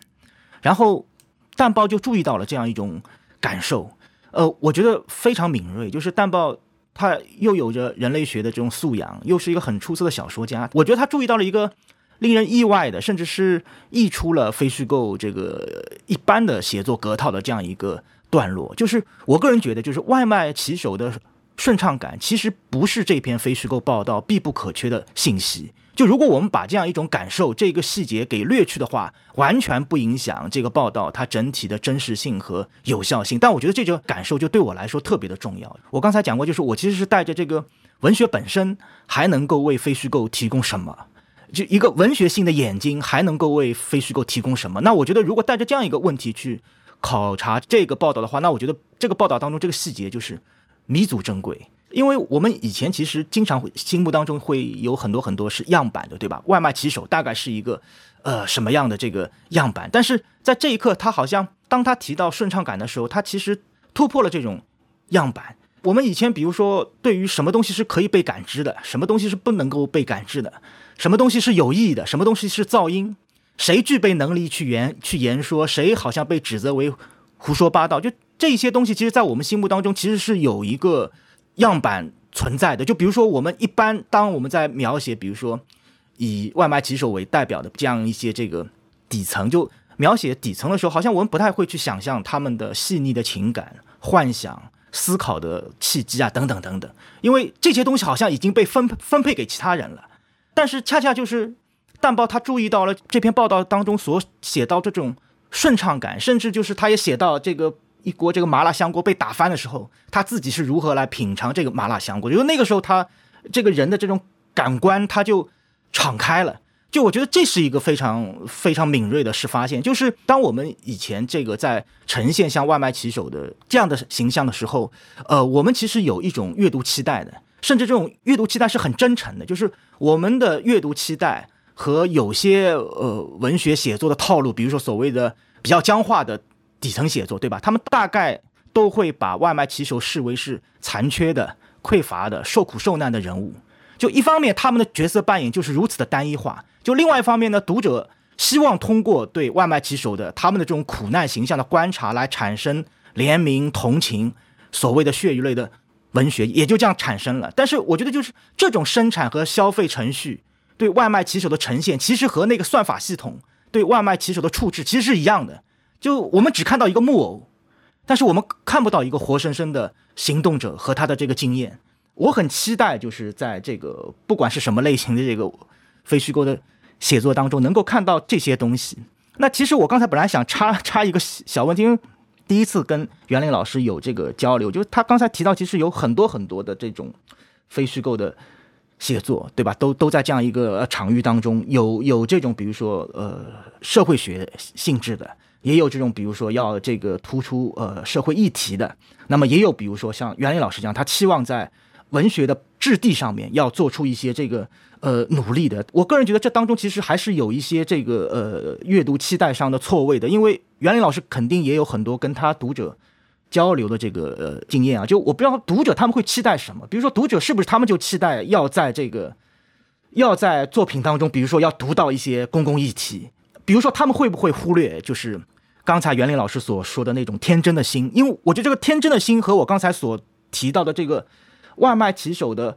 然后。淡报就注意到了这样一种感受，呃，我觉得非常敏锐。就是淡报他又有着人类学的这种素养，又是一个很出色的小说家。我觉得他注意到了一个令人意外的，甚至是溢出了非虚构这个一般的写作格套的这样一个段落。就是我个人觉得，就是外卖骑手的顺畅感，其实不是这篇非虚构报道必不可缺的信息。就如果我们把这样一种感受这个细节给略去的话，完全不影响这个报道它整体的真实性和有效性。但我觉得这个感受就对我来说特别的重要。我刚才讲过，就是我其实是带着这个文学本身还能够为非虚构提供什么，就一个文学性的眼睛还能够为非虚构提供什么。那我觉得如果带着这样一个问题去考察这个报道的话，那我觉得这个报道当中这个细节就是弥足珍贵。因为我们以前其实经常会心目当中会有很多很多是样板的，对吧？外卖骑手大概是一个呃什么样的这个样板？但是在这一刻，他好像当他提到顺畅感的时候，他其实突破了这种样板。我们以前比如说，对于什么东西是可以被感知的，什么东西是不能够被感知的，什么东西是有意义的，什么东西是噪音，谁具备能力去言去言说，谁好像被指责为胡说八道，就这些东西，其实在我们心目当中其实是有一个。样板存在的，就比如说我们一般当我们在描写，比如说以外卖骑手为代表的这样一些这个底层，就描写底层的时候，好像我们不太会去想象他们的细腻的情感、幻想、思考的契机啊，等等等等，因为这些东西好像已经被分分配给其他人了。但是恰恰就是淡报他注意到了这篇报道当中所写到这种顺畅感，甚至就是他也写到这个。一锅这个麻辣香锅被打翻的时候，他自己是如何来品尝这个麻辣香锅？因为那个时候他这个人的这种感官他就敞开了。就我觉得这是一个非常非常敏锐的是发现，就是当我们以前这个在呈现像外卖骑手的这样的形象的时候，呃，我们其实有一种阅读期待的，甚至这种阅读期待是很真诚的，就是我们的阅读期待和有些呃文学写作的套路，比如说所谓的比较僵化的。底层写作对吧？他们大概都会把外卖骑手视为是残缺的、匮乏的、受苦受难的人物。就一方面，他们的角色扮演就是如此的单一化；就另外一方面呢，读者希望通过对外卖骑手的他们的这种苦难形象的观察，来产生怜悯、同情。所谓的血鱼类的文学也就这样产生了。但是，我觉得就是这种生产和消费程序对外卖骑手的呈现，其实和那个算法系统对外卖骑手的处置其实是一样的。就我们只看到一个木偶，但是我们看不到一个活生生的行动者和他的这个经验。我很期待，就是在这个不管是什么类型的这个非虚构的写作当中，能够看到这些东西。那其实我刚才本来想插插一个小问题，因为第一次跟袁林老师有这个交流，就是他刚才提到，其实有很多很多的这种非虚构的写作，对吧？都都在这样一个场域当中，有有这种比如说呃社会学性质的。也有这种，比如说要这个突出呃社会议题的，那么也有比如说像袁林老师这样，他期望在文学的质地上面要做出一些这个呃努力的。我个人觉得这当中其实还是有一些这个呃阅读期待上的错位的，因为袁林老师肯定也有很多跟他读者交流的这个呃经验啊。就我不知道读者他们会期待什么，比如说读者是不是他们就期待要在这个要在作品当中，比如说要读到一些公共议题，比如说他们会不会忽略就是。刚才袁林老师所说的那种天真的心，因为我觉得这个天真的心和我刚才所提到的这个外卖骑手的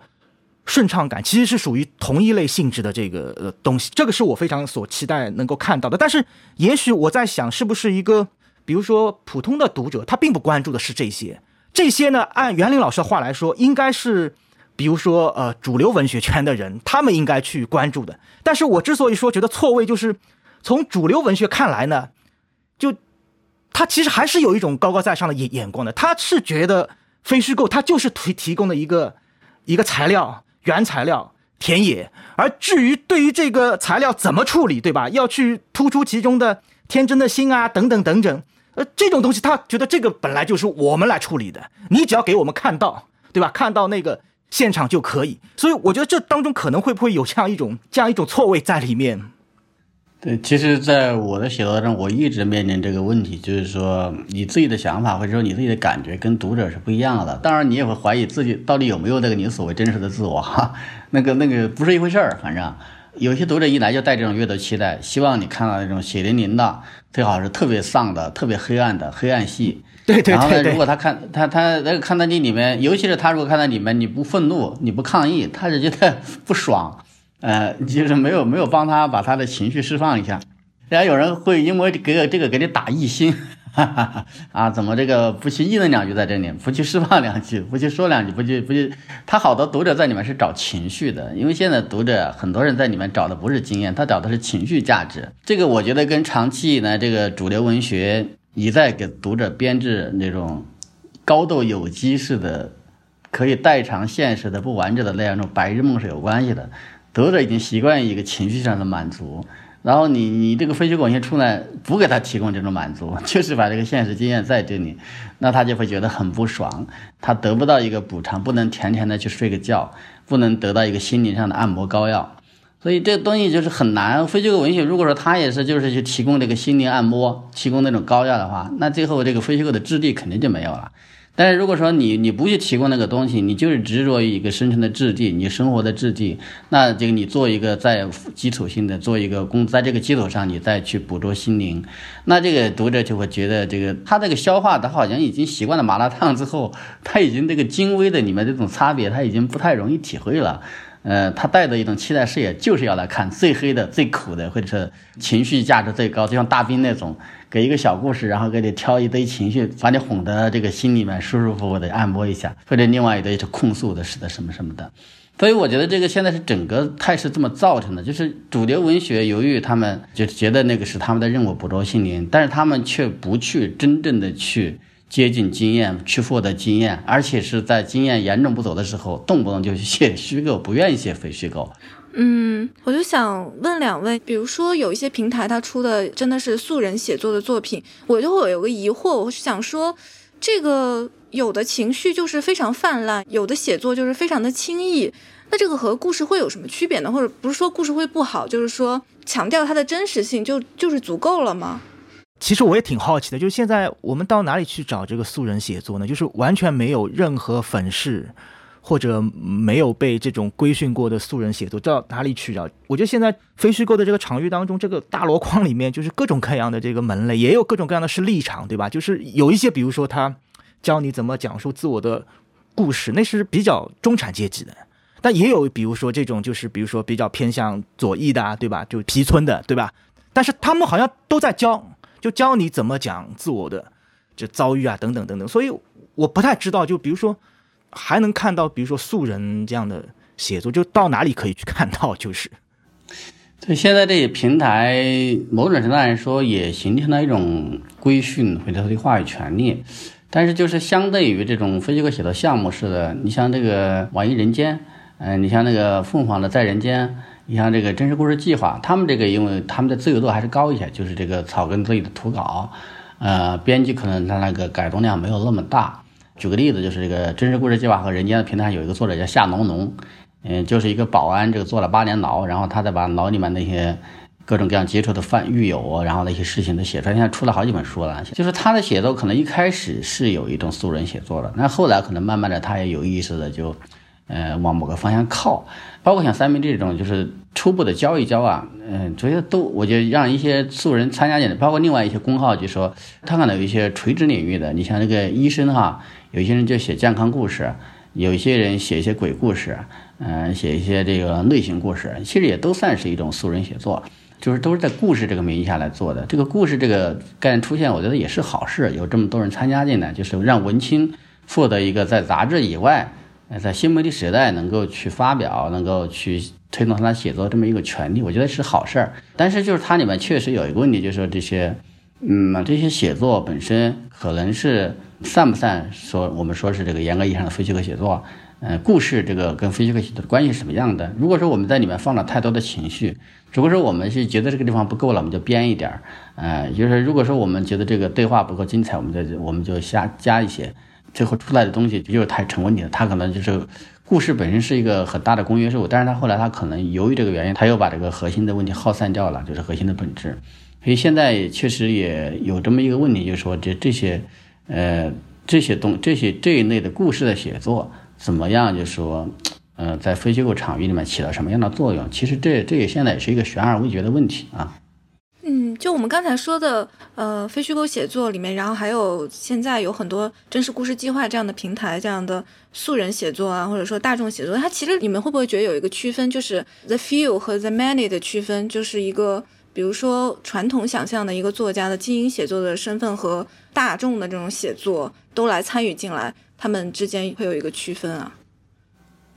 顺畅感，其实是属于同一类性质的这个呃东西。这个是我非常所期待能够看到的。但是，也许我在想，是不是一个比如说普通的读者，他并不关注的是这些。这些呢，按袁林老师的话来说，应该是比如说呃主流文学圈的人，他们应该去关注的。但是我之所以说觉得错位，就是从主流文学看来呢。就，他其实还是有一种高高在上的眼眼光的。他是觉得非虚构，它就是提提供的一个一个材料，原材料田野。而至于对于这个材料怎么处理，对吧？要去突出其中的天真的心啊，等等等等。呃，这种东西，他觉得这个本来就是我们来处理的。你只要给我们看到，对吧？看到那个现场就可以。所以我觉得这当中可能会不会有这样一种这样一种错位在里面。对，其实，在我的写作中，我一直面临这个问题，就是说，你自己的想法或者说你自己的感觉跟读者是不一样的。当然，你也会怀疑自己到底有没有那个你所谓真实的自我，哈，那个那个不是一回事儿。反正有些读者一来就带这种阅读期待，希望你看到那种血淋淋的，最好是特别丧的、特别黑暗的黑暗系。对对对然后呢，如果他看他他那个看到你里面，尤其是他如果看到里面你不愤怒，你不抗议，他是觉得 不爽，呃，就是没有没有帮他把他的情绪释放一下。然后有人会因为给这个给你打一星，哈哈哈啊，怎么这个不去议论两句在这里，不去释放两句，不去说两句，不去不去，他好多读者在里面是找情绪的，因为现在读者很多人在里面找的不是经验，他找的是情绪价值。这个我觉得跟长期以来这个主流文学一再给读者编制那种高度有机式的，可以代偿现实的不完整的那样一种白日梦是有关系的。读者已经习惯于一个情绪上的满足。然后你你这个非虚构文学出来不给他提供这种满足，就是把这个现实经验在这里，那他就会觉得很不爽，他得不到一个补偿，不能甜甜的去睡个觉，不能得到一个心灵上的按摩膏药，所以这东西就是很难。非虚构文学如果说他也是就是去提供这个心灵按摩，提供那种膏药的话，那最后这个非虚构的质地肯定就没有了。但是如果说你你不去提供那个东西，你就是执着于一个生存的质地，你生活的质地，那这个你做一个在基础性的做一个工，在这个基础上你再去捕捉心灵，那这个读者就会觉得这个他这个消化，他好像已经习惯了麻辣烫之后，他已经这个精微的里面这种差别，他已经不太容易体会了。呃，他带着一种期待视野，就是要来看最黑的、最苦的，或者是情绪价值最高，就像大兵那种，给一个小故事，然后给你挑一堆情绪，把你哄得这个心里面舒舒服服的按摩一下，或者另外一堆是控诉的，是的什么什么的。所以我觉得这个现在是整个态势这么造成的，就是主流文学由于他们就觉得那个是他们的任务，捕捉心灵，但是他们却不去真正的去。接近经验，去获得经验，而且是在经验严重不走的时候，动不动就去写虚构，不愿意写非虚构。嗯，我就想问两位，比如说有一些平台它出的真的是素人写作的作品，我就会有个疑惑，我是想说，这个有的情绪就是非常泛滥，有的写作就是非常的轻易，那这个和故事会有什么区别呢？或者不是说故事会不好，就是说强调它的真实性就就是足够了吗？其实我也挺好奇的，就是现在我们到哪里去找这个素人写作呢？就是完全没有任何粉饰，或者没有被这种规训过的素人写作，到哪里去找？我觉得现在非虚构的这个场域当中，这个大箩筐里面就是各种各样的这个门类，也有各种各样的是立场，对吧？就是有一些，比如说他教你怎么讲述自我的故事，那是比较中产阶级的；但也有，比如说这种就是比如说比较偏向左翼的，对吧？就皮村的，对吧？但是他们好像都在教。就教你怎么讲自我的这遭遇啊，等等等等。所以我不太知道，就比如说还能看到，比如说素人这样的写作，就到哪里可以去看到？就是，对，现在这些平台，某种程度来说也形成了一种规训或者说的话语权利。但是就是相对于这种非虚构写作项目似的，你像这个网易人间，嗯，你像那个凤凰的在人间。你像这个真实故事计划，他们这个因为他们的自由度还是高一些，就是这个草根自己的图稿，呃，编辑可能他那个改动量没有那么大。举个例子，就是这个真实故事计划和人间的平台上有一个作者叫夏农农，嗯，就是一个保安，这个坐了八年牢，然后他再把牢里面那些各种各样接触的犯狱友，然后那些事情都写出来，现在出了好几本书了。就是他的写作可能一开始是有一种素人写作的，那后来可能慢慢的他也有意识的就。呃，往某个方向靠，包括像三明治这种，就是初步的教一教啊，嗯，这些都，我觉得让一些素人参加进来，包括另外一些公号，就说他可能有一些垂直领域的，你像这个医生哈，有些人就写健康故事，有一些人写一些鬼故事，嗯，写一些这个类型故事，其实也都算是一种素人写作，就是都是在故事这个名义下来做的。这个故事这个概念出现，我觉得也是好事，有这么多人参加进来，就是让文青获得一个在杂志以外。在新媒体时代，能够去发表，能够去推动他写作这么一个权利，我觉得是好事儿。但是，就是它里面确实有一个问题，就是说这些，嗯，这些写作本身可能是算不算说我们说是这个严格意义上的分析和写作？嗯，故事这个跟分析和写作的关系是什么样的？如果说我们在里面放了太多的情绪，如果说我们是觉得这个地方不够了，我们就编一点儿。嗯，就是如果说我们觉得这个对话不够精彩，我们就我们就瞎加一些。最后出来的东西就是太成问题了，他可能就是故事本身是一个很大的公约数，但是他后来他可能由于这个原因，他又把这个核心的问题耗散掉了，就是核心的本质。所以现在确实也有这么一个问题，就是说这这些呃这些东这些这一类的故事的写作怎么样？就是说呃在非虚构场域里面起到什么样的作用？其实这这也现在也是一个悬而未决的问题啊。嗯，就我们刚才说的，呃，非虚构写作里面，然后还有现在有很多真实故事计划这样的平台，这样的素人写作啊，或者说大众写作，它其实你们会不会觉得有一个区分，就是 the few 和 the many 的区分，就是一个，比如说传统想象的一个作家的精英写作的身份和大众的这种写作都来参与进来，他们之间会有一个区分啊？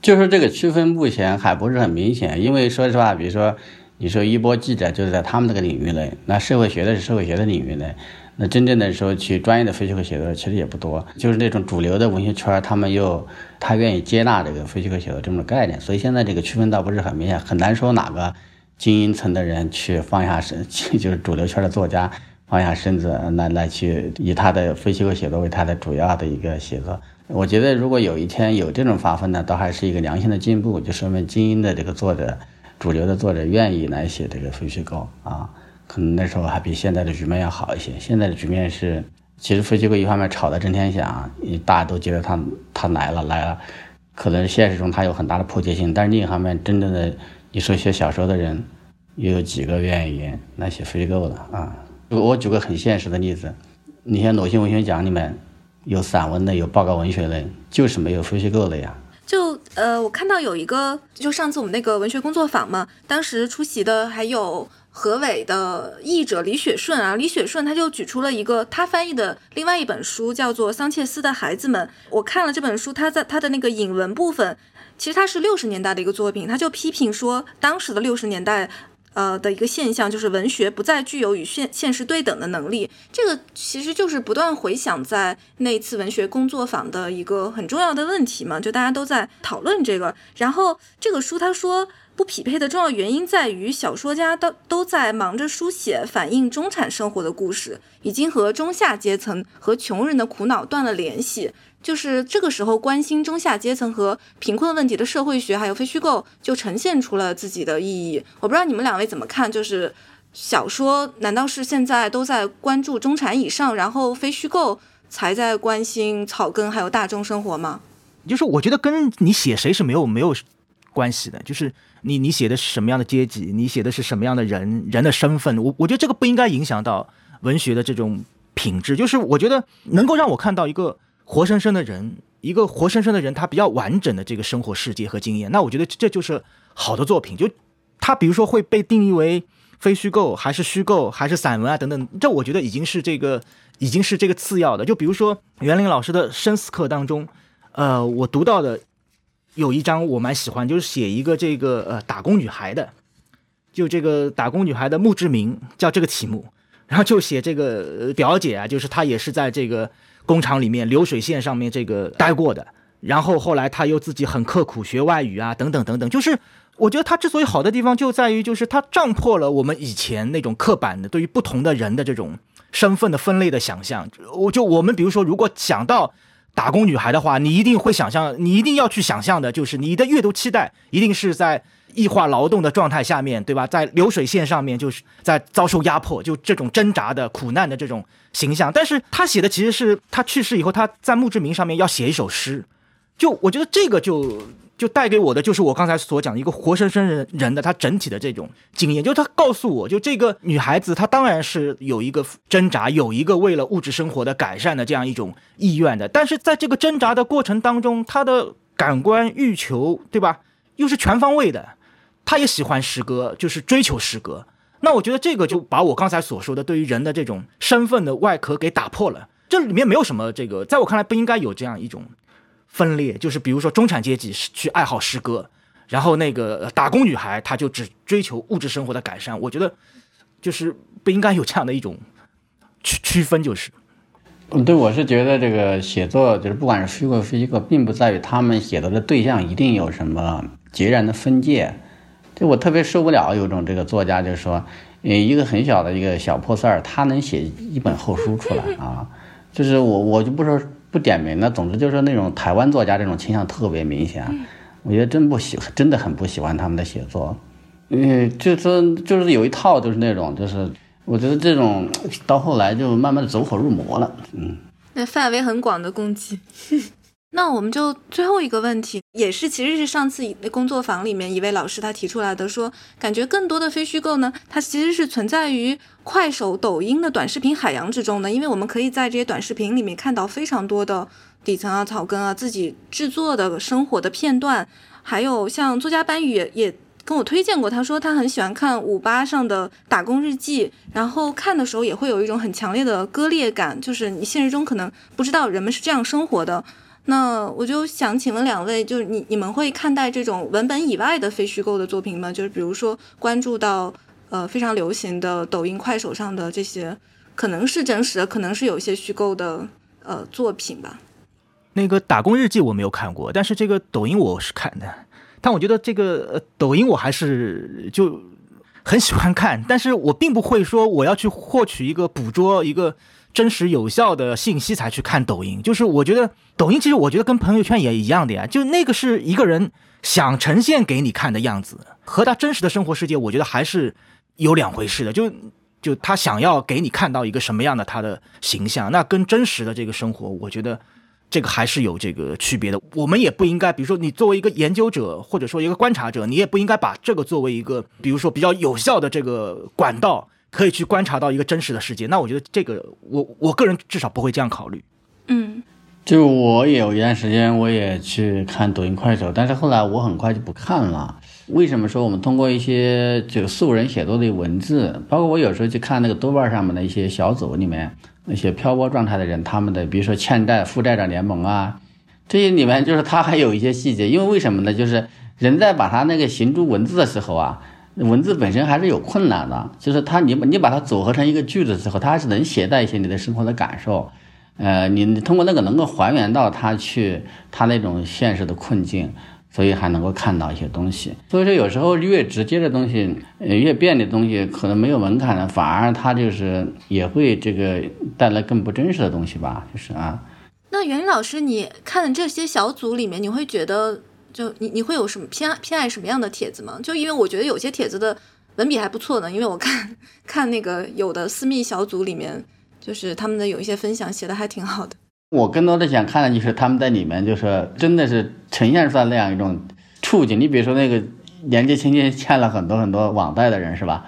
就是这个区分目前还不是很明显，因为说实话，比如说。你说一波记者就是在他们这个领域内，那社会学的是社会学的领域内，那真正的说去专业的非虚构写作其实也不多，就是那种主流的文学圈，他们又他愿意接纳这个非虚构写作这么概念，所以现在这个区分倒不是很明显，很难说哪个精英层的人去放下身，就是主流圈的作家放下身子来来去以他的非虚构写作为他的主要的一个写作。我觉得如果有一天有这种发分呢，倒还是一个良性的进步，就说明精英的这个作者。主流的作者愿意来写这个非虚构啊，可能那时候还比现在的局面要好一些。现在的局面是，其实非虚构一方面炒得震天响，大家都觉得他他来了来了，可能现实中他有很大的迫切性。但是另一方面，真正的你说写小说的人，又有几个愿意来写虚构的啊？我举个很现实的例子，你像鲁迅文学奖里面有散文的，有报告文学类，就是没有虚构的呀。就呃，我看到有一个，就上次我们那个文学工作坊嘛，当时出席的还有何伟的译者李雪顺啊，李雪顺他就举出了一个他翻译的另外一本书，叫做《桑切斯的孩子们》。我看了这本书，他在他的那个引文部分，其实他是六十年代的一个作品，他就批评说当时的六十年代。呃的一个现象就是文学不再具有与现现实对等的能力，这个其实就是不断回想在那次文学工作坊的一个很重要的问题嘛，就大家都在讨论这个。然后这个书他说不匹配的重要原因在于小说家都都在忙着书写反映中产生活的故事，已经和中下阶层和穷人的苦恼断了联系。就是这个时候，关心中下阶层和贫困问题的社会学还有非虚构就呈现出了自己的意义。我不知道你们两位怎么看？就是小说难道是现在都在关注中产以上，然后非虚构才在关心草根还有大众生活吗？就是我觉得跟你写谁是没有没有关系的。就是你你写的是什么样的阶级，你写的是什么样的人人的身份，我我觉得这个不应该影响到文学的这种品质。就是我觉得能够让我看到一个。活生生的人，一个活生生的人，他比较完整的这个生活世界和经验，那我觉得这就是好的作品。就他比如说会被定义为非虚构，还是虚构，还是散文啊等等，这我觉得已经是这个已经是这个次要的。就比如说袁林老师的生死课当中，呃，我读到的有一章我蛮喜欢，就是写一个这个呃打工女孩的，就这个打工女孩的墓志铭叫这个题目，然后就写这个表姐啊，就是她也是在这个。工厂里面流水线上面这个待过的，然后后来他又自己很刻苦学外语啊，等等等等。就是我觉得他之所以好的地方就在于，就是他撞破了我们以前那种刻板的对于不同的人的这种身份的分类的想象。我就我们比如说，如果想到打工女孩的话，你一定会想象，你一定要去想象的就是你的阅读期待一定是在。异化劳动的状态下面对吧，在流水线上面就是在遭受压迫，就这种挣扎的苦难的这种形象。但是他写的其实是他去世以后，他在墓志铭上面要写一首诗。就我觉得这个就就带给我的就是我刚才所讲的一个活生生人人的他整体的这种经验，就是他告诉我就这个女孩子她当然是有一个挣扎，有一个为了物质生活的改善的这样一种意愿的，但是在这个挣扎的过程当中，她的感官欲求对吧，又是全方位的。他也喜欢诗歌，就是追求诗歌。那我觉得这个就把我刚才所说的对于人的这种身份的外壳给打破了。这里面没有什么这个，在我看来不应该有这样一种分裂。就是比如说中产阶级是去爱好诗歌，然后那个打工女孩她就只追求物质生活的改善。我觉得就是不应该有这样的一种区区分。就是，对，我是觉得这个写作就是不管是虚构非虚构，并不在于他们写作的对象一定有什么截然的分界。就我特别受不了有种这个作家，就是说，呃，一个很小的一个小破事儿，他能写一本厚书出来啊。就是我我就不说不点名了，总之就是那种台湾作家这种倾向特别明显。我觉得真不喜，真的很不喜欢他们的写作。嗯，就是就是有一套就是那种，就是我觉得这种到后来就慢慢的走火入魔了。嗯，那范围很广的攻击。那我们就最后一个问题，也是其实是上次工作坊里面一位老师他提出来的，说感觉更多的非虚构呢，它其实是存在于快手、抖音的短视频海洋之中的，因为我们可以在这些短视频里面看到非常多的底层啊、草根啊自己制作的生活的片段，还有像作家班宇也也跟我推荐过，他说他很喜欢看五八上的打工日记，然后看的时候也会有一种很强烈的割裂感，就是你现实中可能不知道人们是这样生活的。那我就想请问两位，就是你你们会看待这种文本以外的非虚构的作品吗？就是比如说关注到呃非常流行的抖音、快手上的这些，可能是真实的，可能是有一些虚构的呃作品吧。那个打工日记我没有看过，但是这个抖音我是看的。但我觉得这个呃抖音我还是就很喜欢看，但是我并不会说我要去获取一个捕捉一个。真实有效的信息才去看抖音，就是我觉得抖音其实我觉得跟朋友圈也一样的呀，就那个是一个人想呈现给你看的样子，和他真实的生活世界，我觉得还是有两回事的。就就他想要给你看到一个什么样的他的形象，那跟真实的这个生活，我觉得这个还是有这个区别的。我们也不应该，比如说你作为一个研究者或者说一个观察者，你也不应该把这个作为一个，比如说比较有效的这个管道。可以去观察到一个真实的世界，那我觉得这个我我个人至少不会这样考虑。嗯，就我也有一段时间我也去看抖音、快手，但是后来我很快就不看了。为什么说我们通过一些这个素人写作的文字，包括我有时候去看那个豆瓣上面的一些小组里面那些漂泊状态的人，他们的比如说欠债负债者联盟啊，这些里面就是他还有一些细节，因为为什么呢？就是人在把他那个行诸文字的时候啊。文字本身还是有困难的，就是它你你把它组合成一个句子之后，它还是能携带一些你的生活的感受，呃，你通过那个能够还原到他去他那种现实的困境，所以还能够看到一些东西。所以说有时候越直接的东西，呃，越便利的东西，可能没有门槛的，反而它就是也会这个带来更不真实的东西吧，就是啊。那袁老师，你看这些小组里面，你会觉得？就你你会有什么偏偏爱什么样的帖子吗？就因为我觉得有些帖子的文笔还不错呢，因为我看看那个有的私密小组里面，就是他们的有一些分享写的还挺好的。我更多的想看的就是他们在里面，就是真的是呈现出来那样一种处境。你比如说那个年纪轻轻欠了很多很多网贷的人是吧？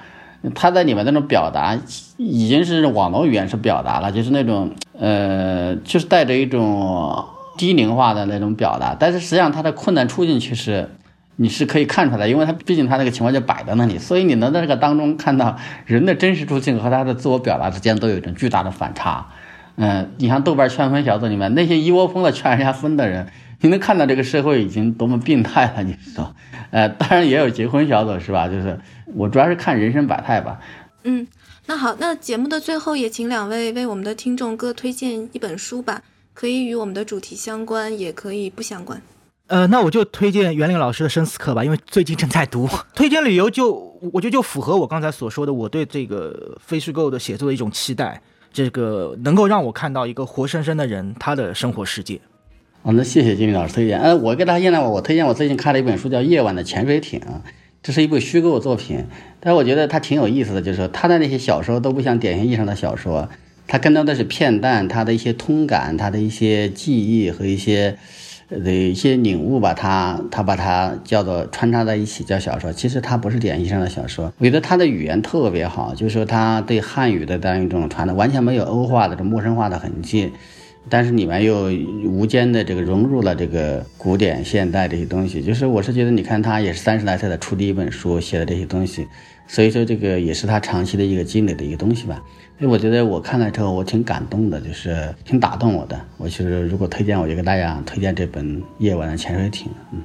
他在里面那种表达已经是网络语言是表达了，就是那种呃，就是带着一种。低龄化的那种表达，但是实际上他的困难处境其实你是可以看出来，因为他毕竟他那个情况就摆在那里，所以你能在这个当中看到人的真实处境和他的自我表达之间都有一种巨大的反差。嗯，你像豆瓣劝分小组里面那些一窝蜂的劝人家分的人，你能看到这个社会已经多么病态了，你知道？呃，当然也有结婚小组是吧？就是我主要是看人生百态吧。嗯，那好，那节目的最后也请两位为我们的听众各推荐一本书吧。可以与我们的主题相关，也可以不相关。呃，那我就推荐袁林老师的《生死课》吧，因为最近正在读。推荐理由就我觉得就符合我刚才所说的，我对这个非虚构的写作的一种期待，这个能够让我看到一个活生生的人他的生活世界。好，那谢谢金明老师推荐。呃，我给大家呢，我推荐我最近看了一本书，叫《夜晚的潜水艇》，这是一部虚构作品，但是我觉得它挺有意思的，就是说他的那些小说都不像典型意义上的小说。他更多的是片段，他的一些通感，他的一些记忆和一些的一些领悟吧，他他把它叫做穿插在一起叫小说。其实它不是典型上的小说。我觉得他的语言特别好，就是说他对汉语的这样一种传达完全没有欧化的这陌生化的痕迹，但是里面又无间的这个融入了这个古典现代这些东西。就是我是觉得，你看他也是三十来岁的出第一本书写的这些东西，所以说这个也是他长期的一个积累的一个东西吧。所以我觉得我看了之后，我挺感动的，就是挺打动我的。我其实如果推荐，我就给大家推荐这本《夜晚的潜水艇》。嗯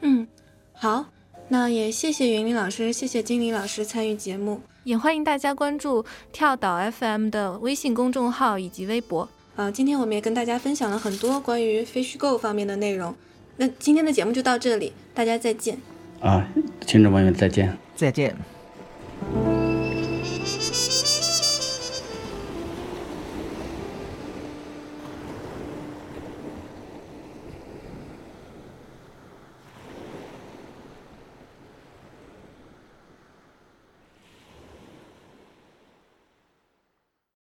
嗯，好，那也谢谢云林老师，谢谢金林老师参与节目，也欢迎大家关注跳岛 FM 的微信公众号以及微博。呃，今天我们也跟大家分享了很多关于非虚构方面的内容。那今天的节目就到这里，大家再见。啊，听众朋友们再见，再见。thank you